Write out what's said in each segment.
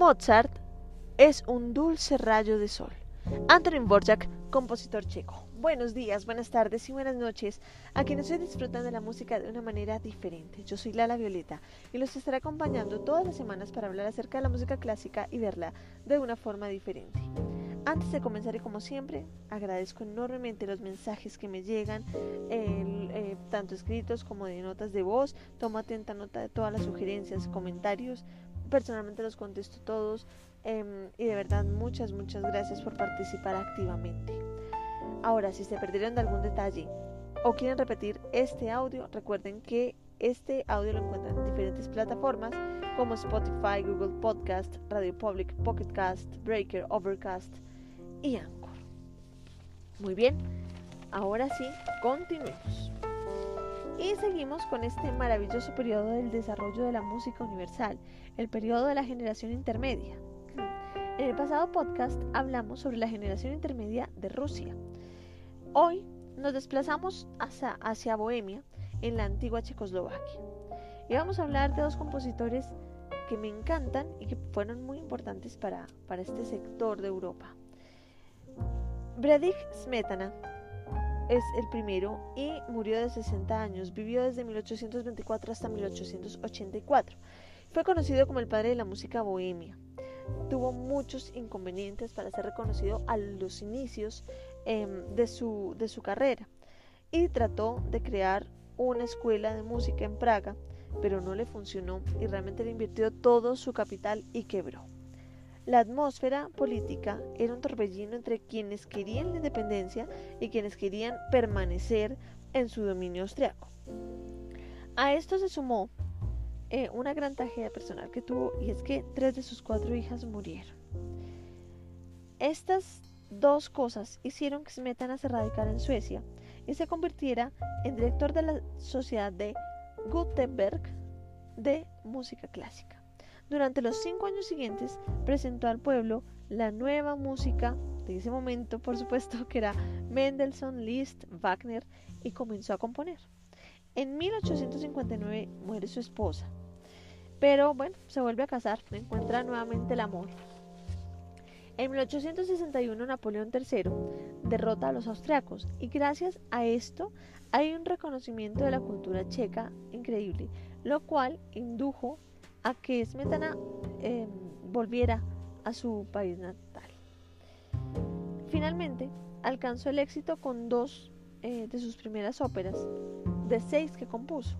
Mozart es un dulce rayo de sol. Antonin Borjak, compositor checo. Buenos días, buenas tardes y buenas noches a quienes hoy disfrutan de la música de una manera diferente. Yo soy Lala Violeta y los estaré acompañando todas las semanas para hablar acerca de la música clásica y verla de una forma diferente. Antes de comenzar y como siempre, agradezco enormemente los mensajes que me llegan, eh, tanto escritos como de notas de voz. Tomo atenta nota de todas las sugerencias, comentarios. Personalmente los contesto todos em, y de verdad muchas, muchas gracias por participar activamente. Ahora, si se perdieron de algún detalle o quieren repetir este audio, recuerden que este audio lo encuentran en diferentes plataformas como Spotify, Google Podcast, Radio Public, Pocket Cast, Breaker, Overcast y Anchor. Muy bien, ahora sí, continuemos. Y seguimos con este maravilloso periodo del desarrollo de la música universal, el periodo de la generación intermedia. En el pasado podcast hablamos sobre la generación intermedia de Rusia. Hoy nos desplazamos hacia, Bohemia, en la antigua Checoslovaquia. Y vamos a hablar de dos compositores que me encantan y que fueron muy importantes para, para este sector de Europa. Bredich Smetana es el primero y murió de 60 años. Vivió desde 1824 hasta 1884. Fue conocido como el padre de la música bohemia. Tuvo muchos inconvenientes para ser reconocido a los inicios em, de, su, de su carrera y trató de crear una escuela de música en Praga, pero no le funcionó y realmente le invirtió todo su capital y quebró. La atmósfera política era un torbellino entre quienes querían la independencia y quienes querían permanecer en su dominio austriaco. A esto se sumó eh, una gran tragedia personal que tuvo y es que tres de sus cuatro hijas murieron. Estas dos cosas hicieron que Smetana se radicara en Suecia y se convirtiera en director de la Sociedad de Gutenberg de Música Clásica. Durante los cinco años siguientes presentó al pueblo la nueva música de ese momento, por supuesto, que era Mendelssohn, Liszt, Wagner, y comenzó a componer. En 1859 muere su esposa, pero bueno, se vuelve a casar, encuentra nuevamente el amor. En 1861 Napoleón III derrota a los austriacos y gracias a esto hay un reconocimiento de la cultura checa increíble, lo cual indujo a que Smetana em, volviera a su país natal. Finalmente, alcanzó el éxito con dos eh, de sus primeras óperas, de seis que compuso.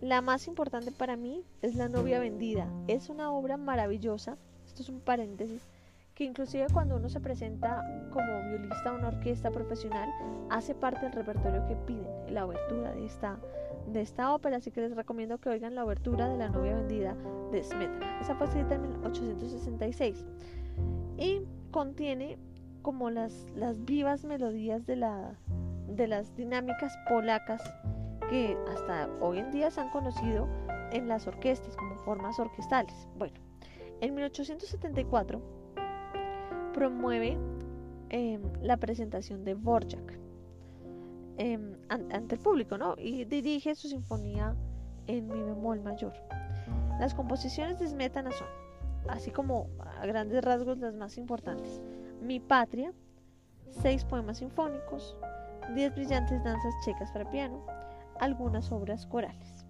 La más importante para mí es La novia vendida. Es una obra maravillosa, esto es un paréntesis, que inclusive cuando uno se presenta como violista a una orquesta profesional, hace parte del repertorio que piden, la obertura de esta de esta ópera, así que les recomiendo que oigan la obertura de La novia vendida de Smetana. Esa fue escrita en 1866 y contiene como las, las vivas melodías de, la, de las dinámicas polacas que hasta hoy en día se han conocido en las orquestas como formas orquestales. Bueno, en 1874 promueve em, la presentación de Borjak Em, ante el público, ¿no? Y dirige su sinfonía en mi bemol mayor. Las composiciones de Smetana son, así como a grandes rasgos las más importantes, Mi Patria, seis poemas sinfónicos, diez brillantes danzas checas para piano, algunas obras corales.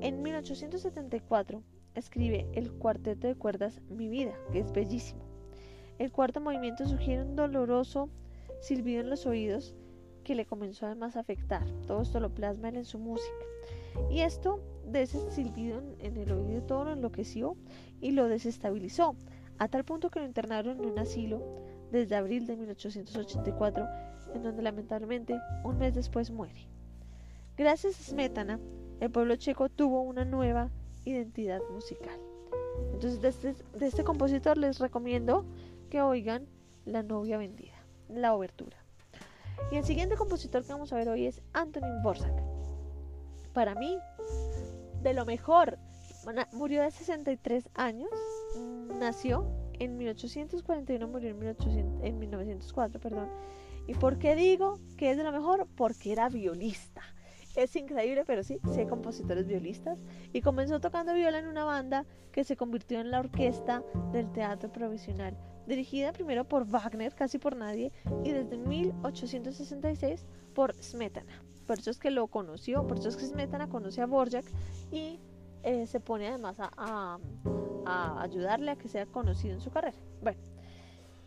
En 1874 escribe el cuarteto de cuerdas Mi Vida, que es bellísimo. El cuarto movimiento sugiere un doloroso silbido en los oídos que le comenzó además a afectar. Todo esto lo plasma él en su música. Y esto de ese silbido en el oído todo lo enloqueció y lo desestabilizó, a tal punto que lo internaron en un asilo desde abril de 1884, en donde lamentablemente un mes después muere. Gracias a Smetana, el pueblo checo tuvo una nueva identidad musical. Entonces, de este, de este compositor les recomiendo que oigan La novia vendida, la obertura. Y el siguiente compositor que vamos a ver hoy es Antonin Borsak. Para mí, de lo mejor. Murió de 63 años, nació en 1841, murió en, en 1904, perdón. ¿Y por qué digo que es de lo mejor? Porque era violista. es increíble, pero sí, sí hay compositores violistas. Y comenzó tocando viola en una banda que se convirtió en la orquesta del teatro provisional, dirigida primero por Wagner, casi por nadie, y desde 1866 por Smetana. Por eso es que lo conoció, por eso es que Smetana conoce a Borjak y eh, se pone además a, a, ayudarle a que sea conocido en su carrera. Bueno,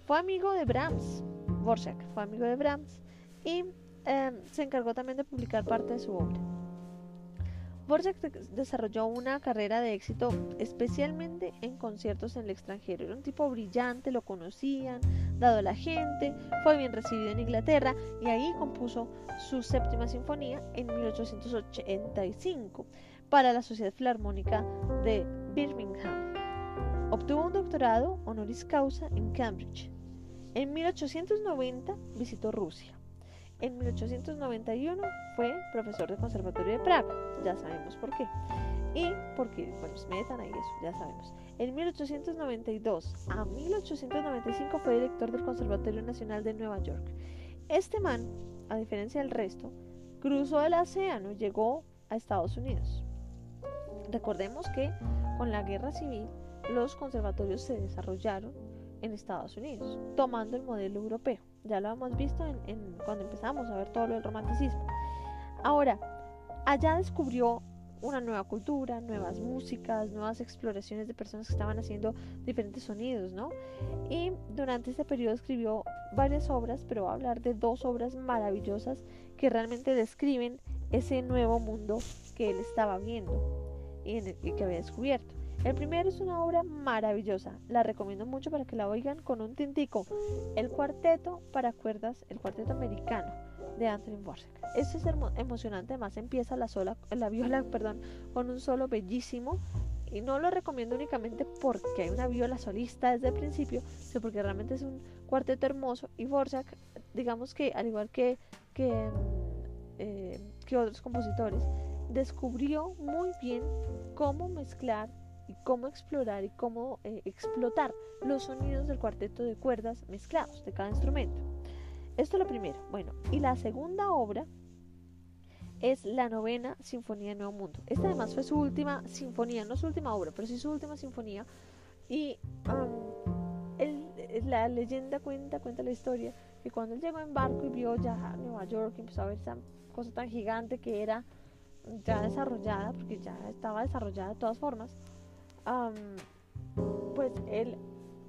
fue amigo de Brahms, Borjak fue amigo de Brahms y Em, se encargó también de publicar parte de su obra. Borjak desarrolló una carrera de éxito especialmente en conciertos en el extranjero. Era un tipo brillante, lo conocían, dado a la gente, fue bien recibido en Inglaterra y ahí compuso su séptima sinfonía en 1885 para la Sociedad Filarmónica de Birmingham. Obtuvo un doctorado honoris causa en Cambridge. En 1890 visitó Rusia. En 1891 fue profesor del Conservatorio de Praga, ya sabemos por qué. Y porque, bueno, se metan ahí eso, ya sabemos. En 1892 a 1895 fue director del Conservatorio Nacional de Nueva York. Este man, a diferencia del resto, cruzó el océano y llegó a Estados Unidos. Recordemos que con la guerra civil los conservatorios se desarrollaron en Estados Unidos, tomando el modelo europeo. Ya lo hemos visto en, cuando empezamos a ver todo lo del romanticismo. Ahora, allá descubrió una nueva cultura, nuevas músicas, nuevas exploraciones de personas que estaban haciendo diferentes sonidos, ¿no? Y durante este periodo escribió varias obras, pero va a hablar de dos obras maravillosas que realmente describen ese nuevo mundo que él estaba viendo y, y que había descubierto. El primero es una obra maravillosa, la recomiendo mucho para que la oigan con un tintico. El cuarteto para cuerdas, el cuarteto americano de Anthony Dvorak. Este es emocionante, además empieza la, sola, la viola perdón, con un solo bellísimo y no lo recomiendo únicamente porque hay una viola solista desde el principio, sino porque realmente es un cuarteto hermoso y Borjak, digamos que al igual que, que, eh, que otros compositores, descubrió muy bien cómo mezclar y cómo explorar y cómo eh, explotar los sonidos del cuarteto de cuerdas mezclados de cada instrumento. Esto es lo primero. Bueno, y la segunda obra es la novena Sinfonía de Nuevo Mundo. Esta además fue su última sinfonía, no su última obra, pero sí su última sinfonía. Y la leyenda cuenta, cuenta la historia, que cuando él llegó en barco y vio ya Nueva York, y empezó a ver esa cosa tan gigante que era ya desarrollada, porque ya estaba desarrollada de todas formas, pues él,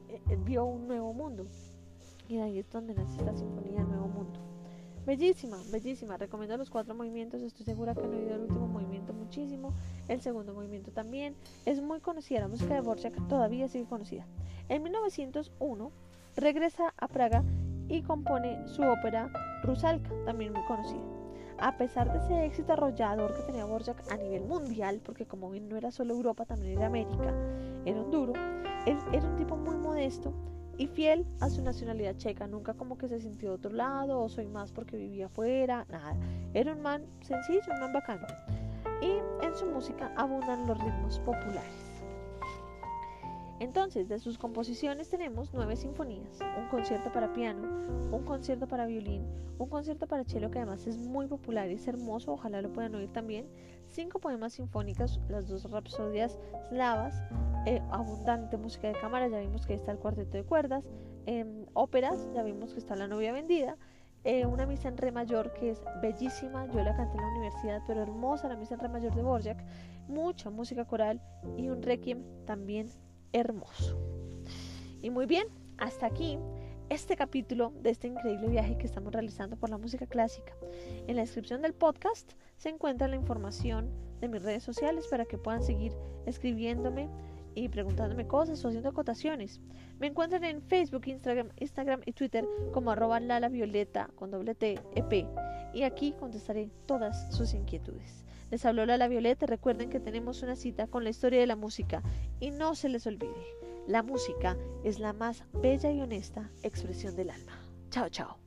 eh, vio un nuevo mundo. Y ahí es donde nace esta sinfonía Nuevo Mundo. Bellísima, bellísima. Recomiendo los cuatro movimientos. Estoy segura que han oído el último movimiento muchísimo. El segundo movimiento también. Es muy conocida. La música de Borchak todavía sigue conocida. En 1901 regresa a Praga y compone su ópera Rusalka, también muy conocida. A pesar de ese éxito arrollador que tenía Borjak a nivel mundial, porque como bien no era solo Europa, también era América, era un duro, él era un tipo muy modesto y fiel a su nacionalidad checa, nunca como que se sintió de otro lado o soy más porque vivía afuera, nada. Era un man sencillo, un man bacano. Y en su música abundan los ritmos populares. Entonces, de sus composiciones tenemos nueve sinfonías, un concierto para piano, un concierto para violín, un concierto para cello que además es muy popular y es hermoso, ojalá lo puedan oír también, cinco poemas sinfónicos, las dos rapsodias slavas, eh, abundante música de cámara, ya vimos que está el cuarteto de cuerdas, em, óperas, ya vimos que está La novia vendida, eh, una misa en re mayor que es bellísima, yo la canté en la universidad, pero hermosa la misa en re mayor de Borjak, mucha música coral y un requiem también hermoso. Y muy bien, hasta aquí este capítulo de este increíble viaje que estamos realizando por la música clásica. En la descripción del podcast se encuentra la información de mis redes sociales para que puedan seguir escribiéndome y preguntándome cosas o haciendo acotaciones. Me encuentran en Facebook, Instagram, Instagram y Twitter como arroba Lala Violeta con doble T, EP. Y aquí contestaré todas sus inquietudes. Les habló Lala Violeta. Recuerden que tenemos una cita con la historia de la música. Y no se les olvide, la música es la más bella y honesta expresión del alma. Chao, chao.